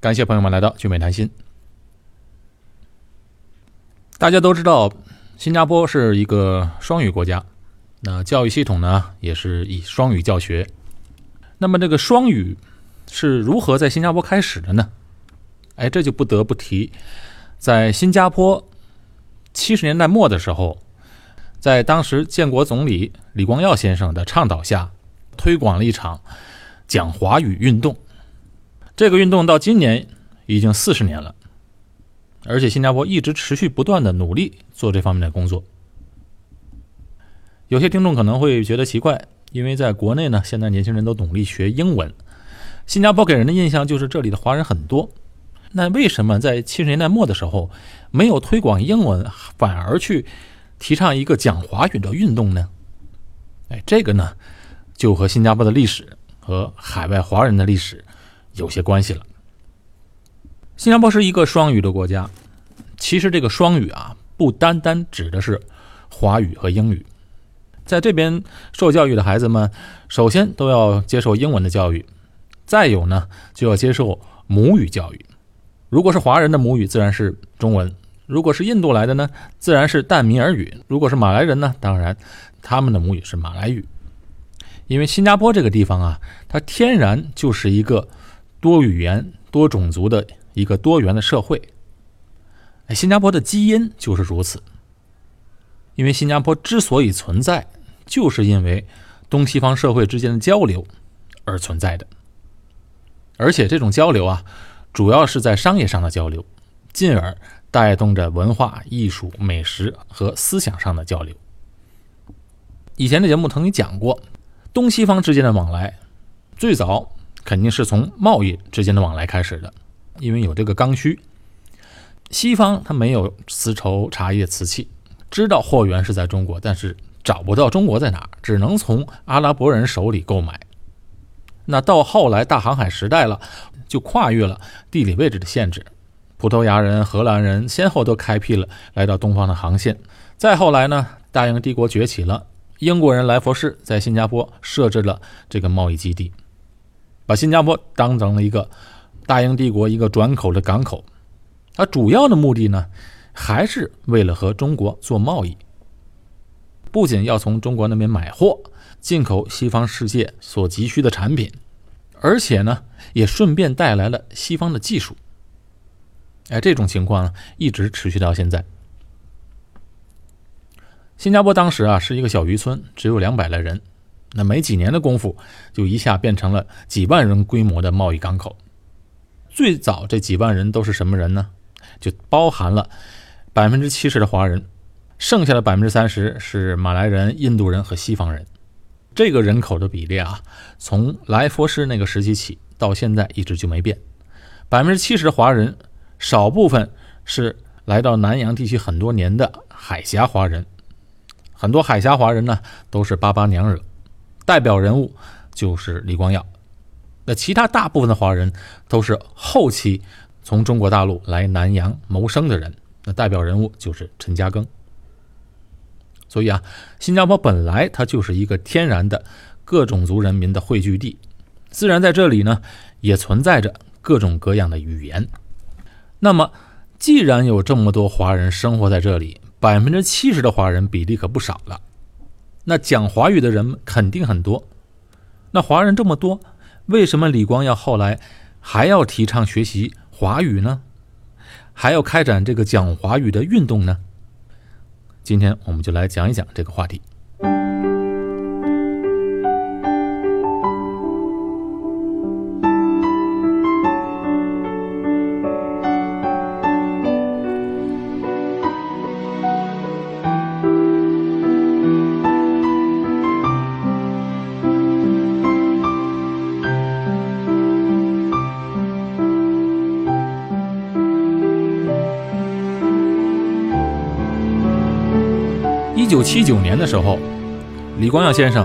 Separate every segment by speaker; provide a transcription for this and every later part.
Speaker 1: 感谢朋友们来到聚美谈心。大家都知道，新加坡是一个双语国家，那教育系统呢也是以双语教学。那么这个双语是如何在新加坡开始的呢？哎，这就不得不提，在新加坡七十年代末的时候，在当时建国总理李光耀先生的倡导下，推广了一场讲华语运动。这个运动到今年已经四十年了，而且新加坡一直持续不断的努力做这方面的工作。有些听众可能会觉得奇怪，因为在国内呢，现在年轻人都努力学英文，新加坡给人的印象就是这里的华人很多。那为什么在七十年代末的时候没有推广英文，反而去提倡一个讲华语的运动呢？哎，这个呢，就和新加坡的历史和海外华人的历史。有些关系了。新加坡是一个双语的国家，其实这个双语啊，不单单指的是华语和英语。在这边受教育的孩子们，首先都要接受英文的教育，再有呢，就要接受母语教育。如果是华人的母语，自然是中文；如果是印度来的呢，自然是淡米尔语；如果是马来人呢，当然他们的母语是马来语。因为新加坡这个地方啊，它天然就是一个。多语言、多种族的一个多元的社会，新加坡的基因就是如此。因为新加坡之所以存在，就是因为东西方社会之间的交流而存在的。而且这种交流啊，主要是在商业上的交流，进而带动着文化艺术、美食和思想上的交流。以前的节目曾经讲过，东西方之间的往来最早。肯定是从贸易之间的往来开始的，因为有这个刚需。西方它没有丝绸、茶叶、瓷器，知道货源是在中国，但是找不到中国在哪，只能从阿拉伯人手里购买。那到后来大航海时代了，就跨越了地理位置的限制，葡萄牙人、荷兰人先后都开辟了来到东方的航线。再后来呢，大英帝国崛起了，英国人莱佛士在新加坡设置了这个贸易基地。把新加坡当成了一个大英帝国一个转口的港口，它主要的目的呢，还是为了和中国做贸易。不仅要从中国那边买货，进口西方世界所急需的产品，而且呢，也顺便带来了西方的技术。哎，这种情况一直持续到现在。新加坡当时啊，是一个小渔村，只有两百来人。那没几年的功夫，就一下变成了几万人规模的贸易港口。最早这几万人都是什么人呢？就包含了百分之七十的华人，剩下的百分之三十是马来人、印度人和西方人。这个人口的比例啊，从来佛士那个时期起到现在一直就没变。百分之七十的华人，少部分是来到南洋地区很多年的海峡华人，很多海峡华人呢都是巴巴娘惹。代表人物就是李光耀，那其他大部分的华人都是后期从中国大陆来南洋谋生的人，那代表人物就是陈嘉庚。所以啊，新加坡本来它就是一个天然的各种族人民的汇聚地，自然在这里呢也存在着各种各样的语言。那么，既然有这么多华人生活在这里，百分之七十的华人比例可不少了。那讲华语的人肯定很多，那华人这么多，为什么李光耀后来还要提倡学习华语呢？还要开展这个讲华语的运动呢？今天我们就来讲一讲这个话题。七九年的时候，李光耀先生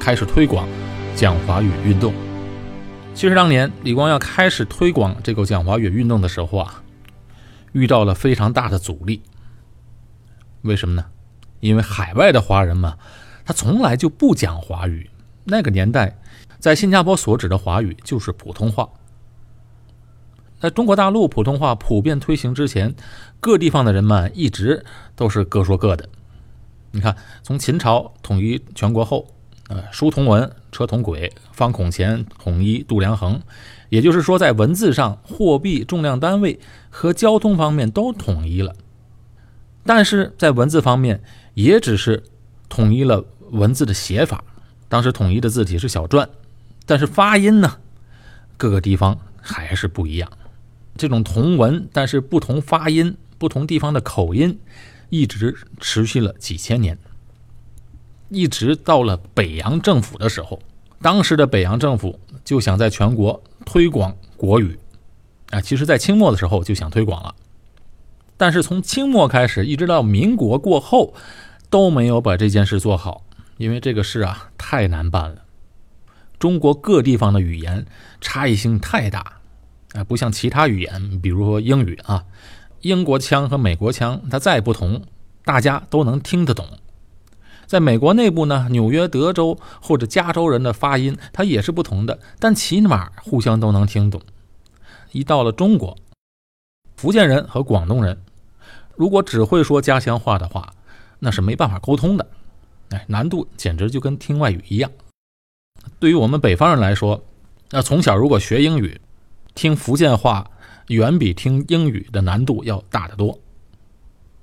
Speaker 1: 开始推广讲华语运动。其实当年李光耀开始推广这个讲华语运动的时候啊，遇到了非常大的阻力。为什么呢？因为海外的华人嘛，他从来就不讲华语。那个年代，在新加坡所指的华语就是普通话。在中国大陆普通话普遍推行之前，各地方的人们一直都是各说各的。你看，从秦朝统一全国后，呃，书同文，车同轨，方孔钱统一度量衡，也就是说，在文字上、货币重量单位和交通方面都统一了。但是在文字方面，也只是统一了文字的写法。当时统一的字体是小篆，但是发音呢，各个地方还是不一样。这种同文但是不同发音、不同地方的口音，一直持续了几千年，一直到了北洋政府的时候，当时的北洋政府就想在全国推广国语，啊，其实在清末的时候就想推广了，但是从清末开始一直到民国过后，都没有把这件事做好，因为这个事啊太难办了，中国各地方的语言差异性太大。啊，不像其他语言，比如说英语啊，英国腔和美国腔它再不同，大家都能听得懂。在美国内部呢，纽约、德州或者加州人的发音它也是不同的，但起码互相都能听懂。一到了中国，福建人和广东人如果只会说家乡话的话，那是没办法沟通的。哎，难度简直就跟听外语一样。对于我们北方人来说，那从小如果学英语，听福建话远比听英语的难度要大得多。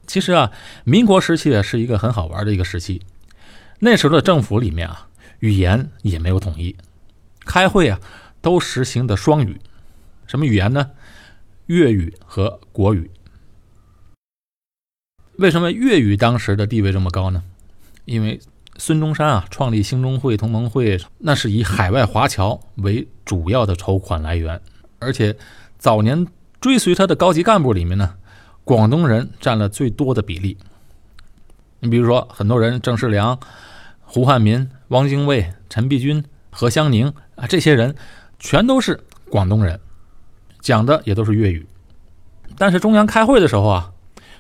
Speaker 1: 其实啊，民国时期啊是一个很好玩的一个时期。那时候的政府里面啊，语言也没有统一，开会啊都实行的双语。什么语言呢？粤语和国语。为什么粤语当时的地位这么高呢？因为孙中山啊创立兴中会、同盟会，那是以海外华侨为主要的筹款来源。而且，早年追随他的高级干部里面呢，广东人占了最多的比例。你比如说，很多人郑世良、胡汉民、汪精卫、陈璧君、何香凝啊，这些人全都是广东人，讲的也都是粤语。但是中央开会的时候啊，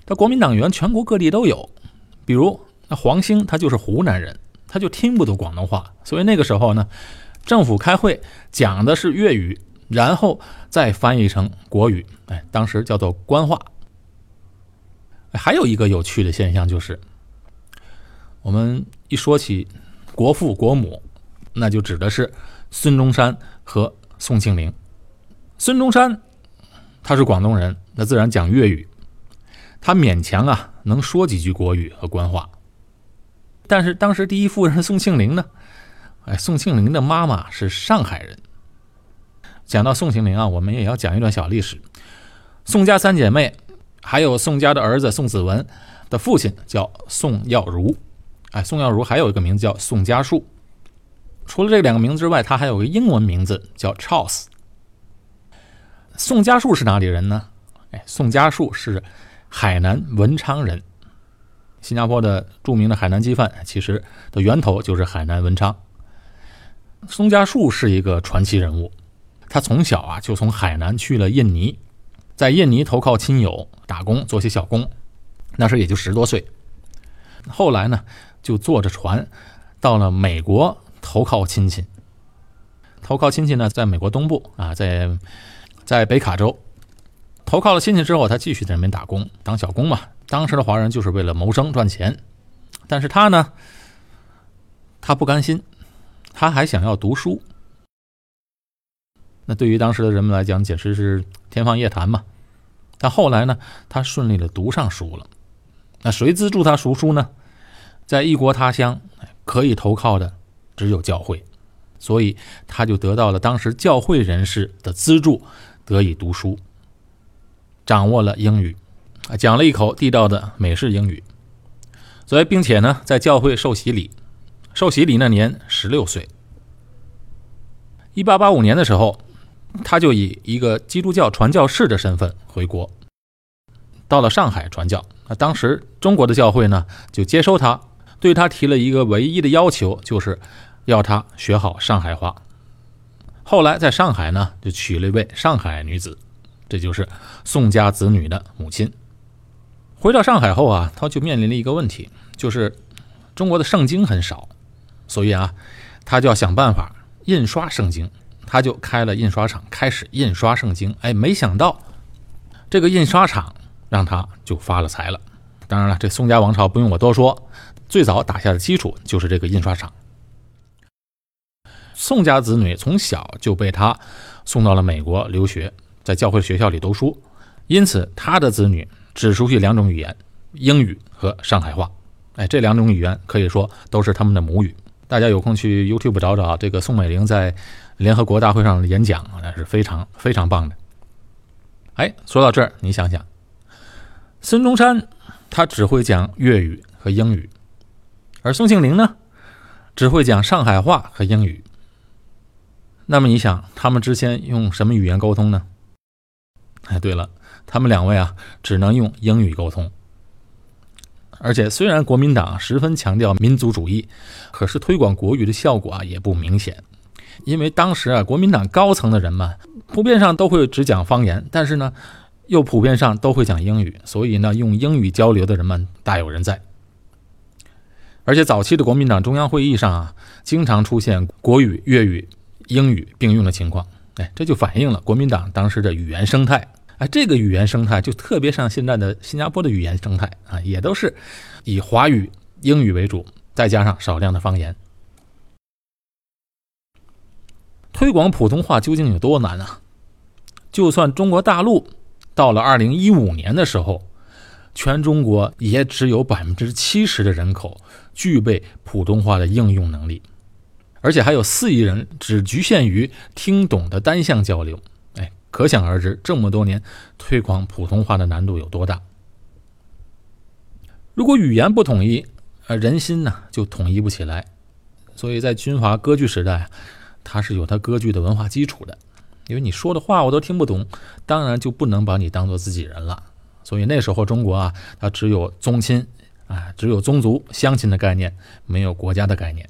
Speaker 1: 他国民党员全国各地都有。比如那黄兴，他就是湖南人，他就听不懂广东话，所以那个时候呢，政府开会讲的是粤语。然后再翻译成国语，哎，当时叫做官话。还有一个有趣的现象就是，我们一说起国父国母，那就指的是孙中山和宋庆龄。孙中山他是广东人，那自然讲粤语，他勉强啊能说几句国语和官话。但是当时第一夫人宋庆龄呢，哎，宋庆龄的妈妈是上海人。讲到宋庆龄啊，我们也要讲一段小历史。宋家三姐妹，还有宋家的儿子宋子文的父亲叫宋耀如。哎，宋耀如还有一个名字叫宋家树。除了这两个名字之外，他还有个英文名字叫 Charles。宋家树是哪里人呢？哎，宋家树是海南文昌人。新加坡的著名的海南鸡饭，其实的源头就是海南文昌。宋家树是一个传奇人物。他从小啊就从海南去了印尼，在印尼投靠亲友打工做些小工，那时候也就十多岁。后来呢就坐着船到了美国投靠亲戚。投靠亲戚呢在美国东部啊，在在北卡州投靠了亲戚之后，他继续在那边打工当小工嘛。当时的华人就是为了谋生赚钱，但是他呢他不甘心，他还想要读书。那对于当时的人们来讲，简直是天方夜谭嘛。但后来呢，他顺利的读上书了。那谁资助他读书呢？在异国他乡，可以投靠的只有教会，所以他就得到了当时教会人士的资助，得以读书，掌握了英语，啊，讲了一口地道的美式英语。所以，并且呢，在教会受洗礼，受洗礼那年十六岁。一八八五年的时候。他就以一个基督教传教士的身份回国，到了上海传教。那当时中国的教会呢，就接收他，对他提了一个唯一的要求，就是要他学好上海话。后来在上海呢，就娶了一位上海女子，这就是宋家子女的母亲。回到上海后啊，他就面临了一个问题，就是中国的圣经很少，所以啊，他就要想办法印刷圣经。他就开了印刷厂，开始印刷圣经。哎，没想到这个印刷厂让他就发了财了。当然了，这宋家王朝不用我多说，最早打下的基础就是这个印刷厂。宋家子女从小就被他送到了美国留学，在教会学校里读书，因此他的子女只熟悉两种语言：英语和上海话。哎，这两种语言可以说都是他们的母语。大家有空去 YouTube 找找这个宋美龄在联合国大会上的演讲，那是非常非常棒的。哎，说到这儿，你想想，孙中山他只会讲粤语和英语，而宋庆龄呢，只会讲上海话和英语。那么你想，他们之间用什么语言沟通呢？哎，对了，他们两位啊，只能用英语沟通。而且，虽然国民党十分强调民族主义，可是推广国语的效果啊也不明显。因为当时啊，国民党高层的人们普遍上都会只讲方言，但是呢，又普遍上都会讲英语，所以呢，用英语交流的人们大有人在。而且，早期的国民党中央会议上啊，经常出现国语、粤语、英语并用的情况。哎，这就反映了国民党当时的语言生态。哎，这个语言生态就特别像现在的新加坡的语言生态啊，也都是以华语、英语为主，再加上少量的方言。推广普通话究竟有多难啊？就算中国大陆到了二零一五年的时候，全中国也只有百分之七十的人口具备普通话的应用能力，而且还有四亿人只局限于听懂的单向交流。哎可想而知，这么多年推广普通话的难度有多大。如果语言不统一，呃，人心呢就统一不起来。所以在军阀割据时代，它是有它割据的文化基础的。因为你说的话我都听不懂，当然就不能把你当做自己人了。所以那时候中国啊，它只有宗亲啊，只有宗族乡亲的概念，没有国家的概念。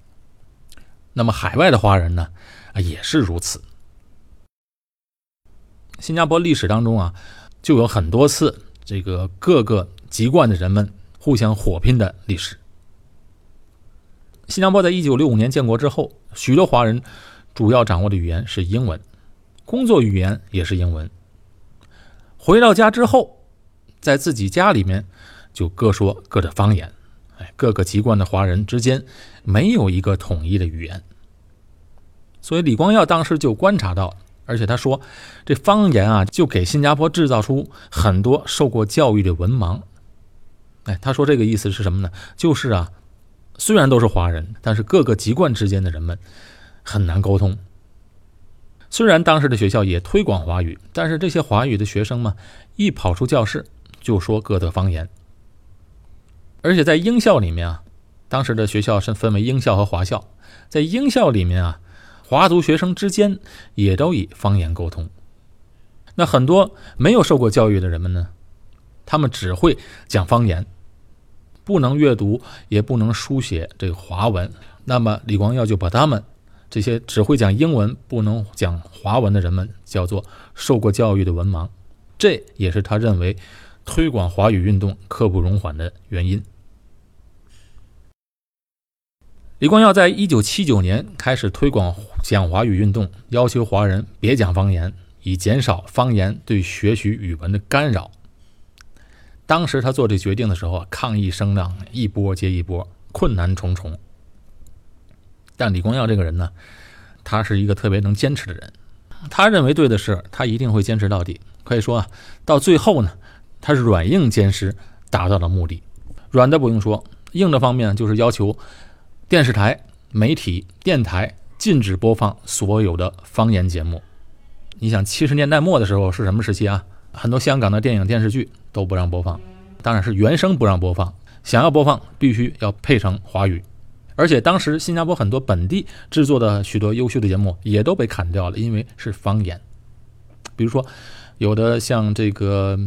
Speaker 1: 那么海外的华人呢，啊，也是如此。新加坡历史当中啊，就有很多次这个各个籍贯的人们互相火拼的历史。新加坡在一九六五年建国之后，许多华人主要掌握的语言是英文，工作语言也是英文。回到家之后，在自己家里面就各说各的方言，哎，各个籍贯的华人之间没有一个统一的语言。所以李光耀当时就观察到。而且他说，这方言啊，就给新加坡制造出很多受过教育的文盲。哎，他说这个意思是什么呢？就是啊，虽然都是华人，但是各个籍贯之间的人们很难沟通。虽然当时的学校也推广华语，但是这些华语的学生嘛，一跑出教室就说各的方言。而且在英校里面啊，当时的学校是分为英校和华校，在英校里面啊。华族学生之间也都以方言沟通。那很多没有受过教育的人们呢，他们只会讲方言，不能阅读，也不能书写这个华文。那么李光耀就把他们这些只会讲英文、不能讲华文的人们叫做受过教育的文盲。这也是他认为推广华语运动刻不容缓的原因。李光耀在一九七九年开始推广讲华语运动，要求华人别讲方言，以减少方言对学习语文的干扰。当时他做这决定的时候啊，抗议声浪一波接一波，困难重重。但李光耀这个人呢，他是一个特别能坚持的人，他认为对的事，他一定会坚持到底。可以说啊，到最后呢，他是软硬兼施，达到了目的。软的不用说，硬的方面就是要求。电视台、媒体、电台禁止播放所有的方言节目。你想，七十年代末的时候是什么时期啊？很多香港的电影、电视剧都不让播放，当然是原声不让播放。想要播放，必须要配成华语。而且当时新加坡很多本地制作的许多优秀的节目也都被砍掉了，因为是方言。比如说，有的像这个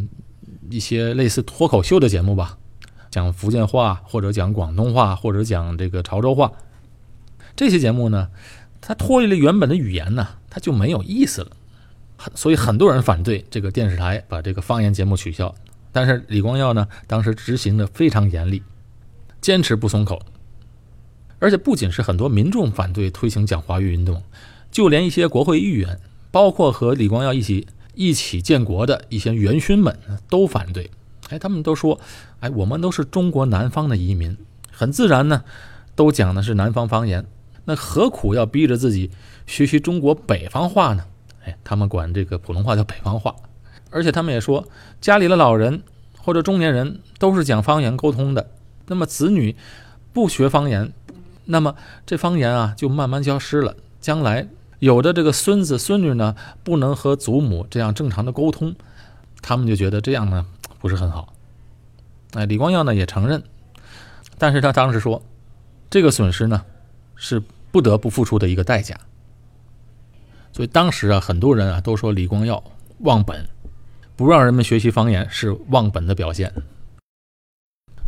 Speaker 1: 一些类似脱口秀的节目吧。讲福建话，或者讲广东话，或者讲这个潮州话，这些节目呢，它脱离了原本的语言呢，它就没有意思了。所以很多人反对这个电视台把这个方言节目取消。但是李光耀呢，当时执行的非常严厉，坚持不松口。而且不仅是很多民众反对推行讲华语运动，就连一些国会议员，包括和李光耀一起一起建国的一些元勋们都反对。哎，他们都说，哎，我们都是中国南方的移民，很自然呢，都讲的是南方方言。那何苦要逼着自己学习中国北方话呢？哎，他们管这个普通话叫北方话，而且他们也说，家里的老人或者中年人都是讲方言沟通的。那么子女不学方言，那么这方言啊就慢慢消失了。将来有的这个孙子孙女呢，不能和祖母这样正常的沟通，他们就觉得这样呢不是很好。哎，李光耀呢也承认，但是他当时说，这个损失呢是不得不付出的一个代价。所以当时啊，很多人啊都说李光耀忘本，不让人们学习方言是忘本的表现。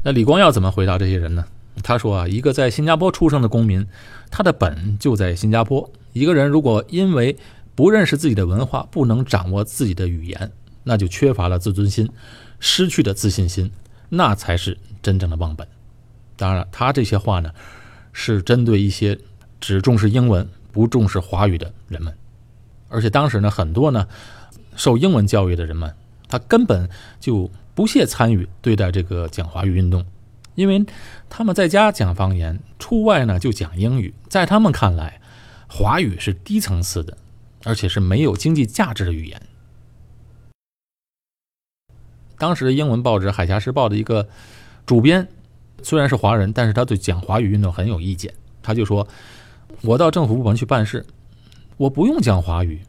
Speaker 1: 那李光耀怎么回答这些人呢？他说啊，一个在新加坡出生的公民，他的本就在新加坡。一个人如果因为不认识自己的文化，不能掌握自己的语言，那就缺乏了自尊心，失去了自信心，那才是真正的忘本。当然了，他这些话呢，是针对一些只重视英文不重视华语的人们。而且当时呢，很多呢受英文教育的人们，他根本就。不屑参与对待这个讲华语运动，因为他们在家讲方言，出外呢就讲英语。在他们看来，华语是低层次的，而且是没有经济价值的语言。当时的英文报纸《海峡时报》的一个主编虽然是华人，但是他对讲华语运动很有意见。他就说：“我到政府部门去办事，我不用讲华语，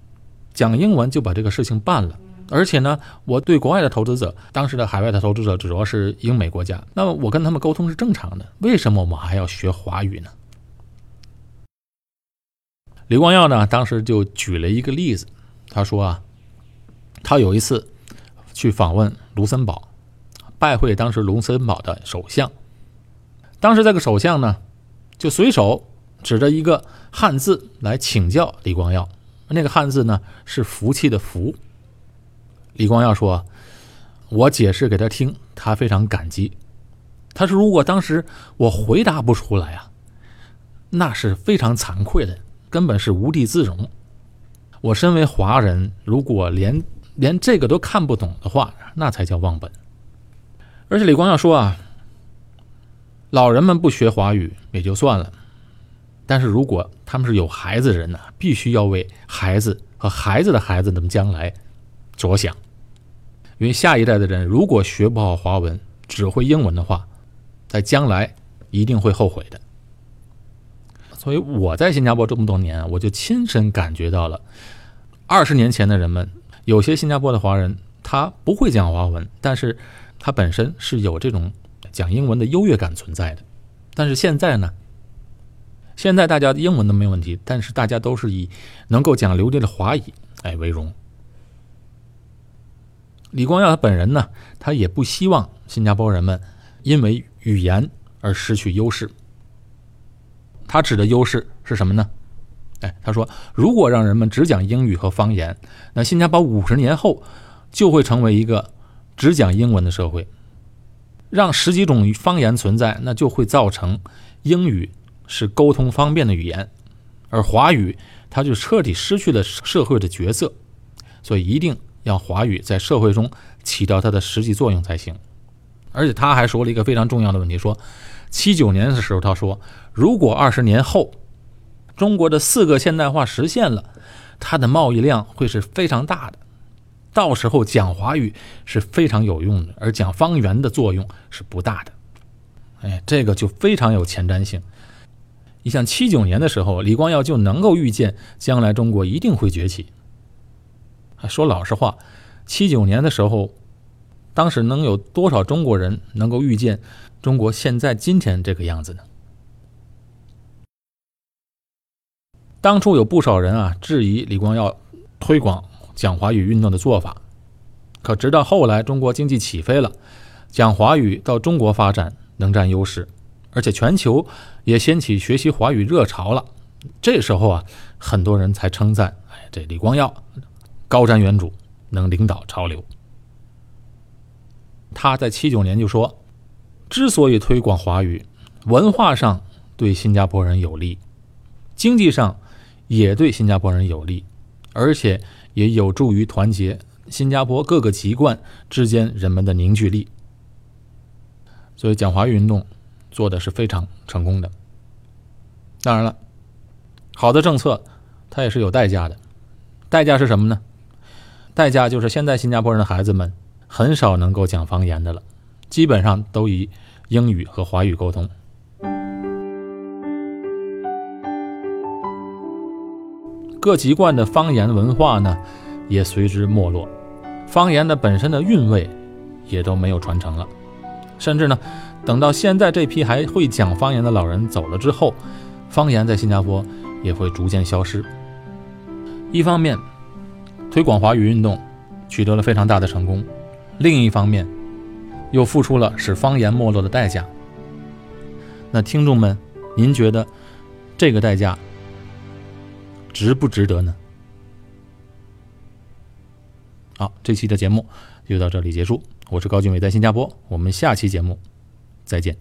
Speaker 1: 讲英文就把这个事情办了。”而且呢，我对国外的投资者，当时的海外的投资者主要是英美国家，那么我跟他们沟通是正常的。为什么我们还要学华语呢？李光耀呢，当时就举了一个例子，他说啊，他有一次去访问卢森堡，拜会当时卢森堡的首相，当时这个首相呢，就随手指着一个汉字来请教李光耀，那个汉字呢是福气的福。李光耀说：“我解释给他听，他非常感激。他说，如果当时我回答不出来啊，那是非常惭愧的，根本是无地自容。我身为华人，如果连连这个都看不懂的话，那才叫忘本。而且李光耀说啊，老人们不学华语也就算了，但是如果他们是有孩子的人呢，必须要为孩子和孩子的孩子们将来着想。”因为下一代的人如果学不好华文，只会英文的话，在将来一定会后悔的。所以我在新加坡这么多年，我就亲身感觉到了，二十年前的人们，有些新加坡的华人他不会讲华文，但是他本身是有这种讲英文的优越感存在的。但是现在呢，现在大家英文都没问题，但是大家都是以能够讲流利的华语哎为荣。李光耀他本人呢，他也不希望新加坡人们因为语言而失去优势。他指的优势是什么呢？哎，他说，如果让人们只讲英语和方言，那新加坡五十年后就会成为一个只讲英文的社会。让十几种方言存在，那就会造成英语是沟通方便的语言，而华语它就彻底失去了社会的角色。所以一定。要华语在社会中起到它的实际作用才行，而且他还说了一个非常重要的问题：说七九年的时候，他说如果二十年后中国的四个现代化实现了，它的贸易量会是非常大的，到时候讲华语是非常有用的，而讲方言的作用是不大的。哎，这个就非常有前瞻性。你像七九年的时候，李光耀就能够预见将来中国一定会崛起。说老实话，七九年的时候，当时能有多少中国人能够预见中国现在今天这个样子呢？当初有不少人啊质疑李光耀推广讲华语运动的做法，可直到后来中国经济起飞了，讲华语到中国发展能占优势，而且全球也掀起学习华语热潮了，这时候啊，很多人才称赞：哎，这李光耀。高瞻远瞩，能领导潮流。他在七九年就说：“之所以推广华语，文化上对新加坡人有利，经济上也对新加坡人有利，而且也有助于团结新加坡各个籍贯之间人们的凝聚力。所以，讲华语运动做的是非常成功的。当然了，好的政策它也是有代价的，代价是什么呢？代价就是现在新加坡人的孩子们很少能够讲方言的了，基本上都以英语和华语沟通。各籍贯的方言文化呢，也随之没落，方言的本身的韵味也都没有传承了，甚至呢，等到现在这批还会讲方言的老人走了之后，方言在新加坡也会逐渐消失。一方面，推广华语运动取得了非常大的成功，另一方面，又付出了使方言没落的代价。那听众们，您觉得这个代价？值不值得呢？好，这期的节目就到这里结束。我是高俊伟，在新加坡，我们下期节目再见。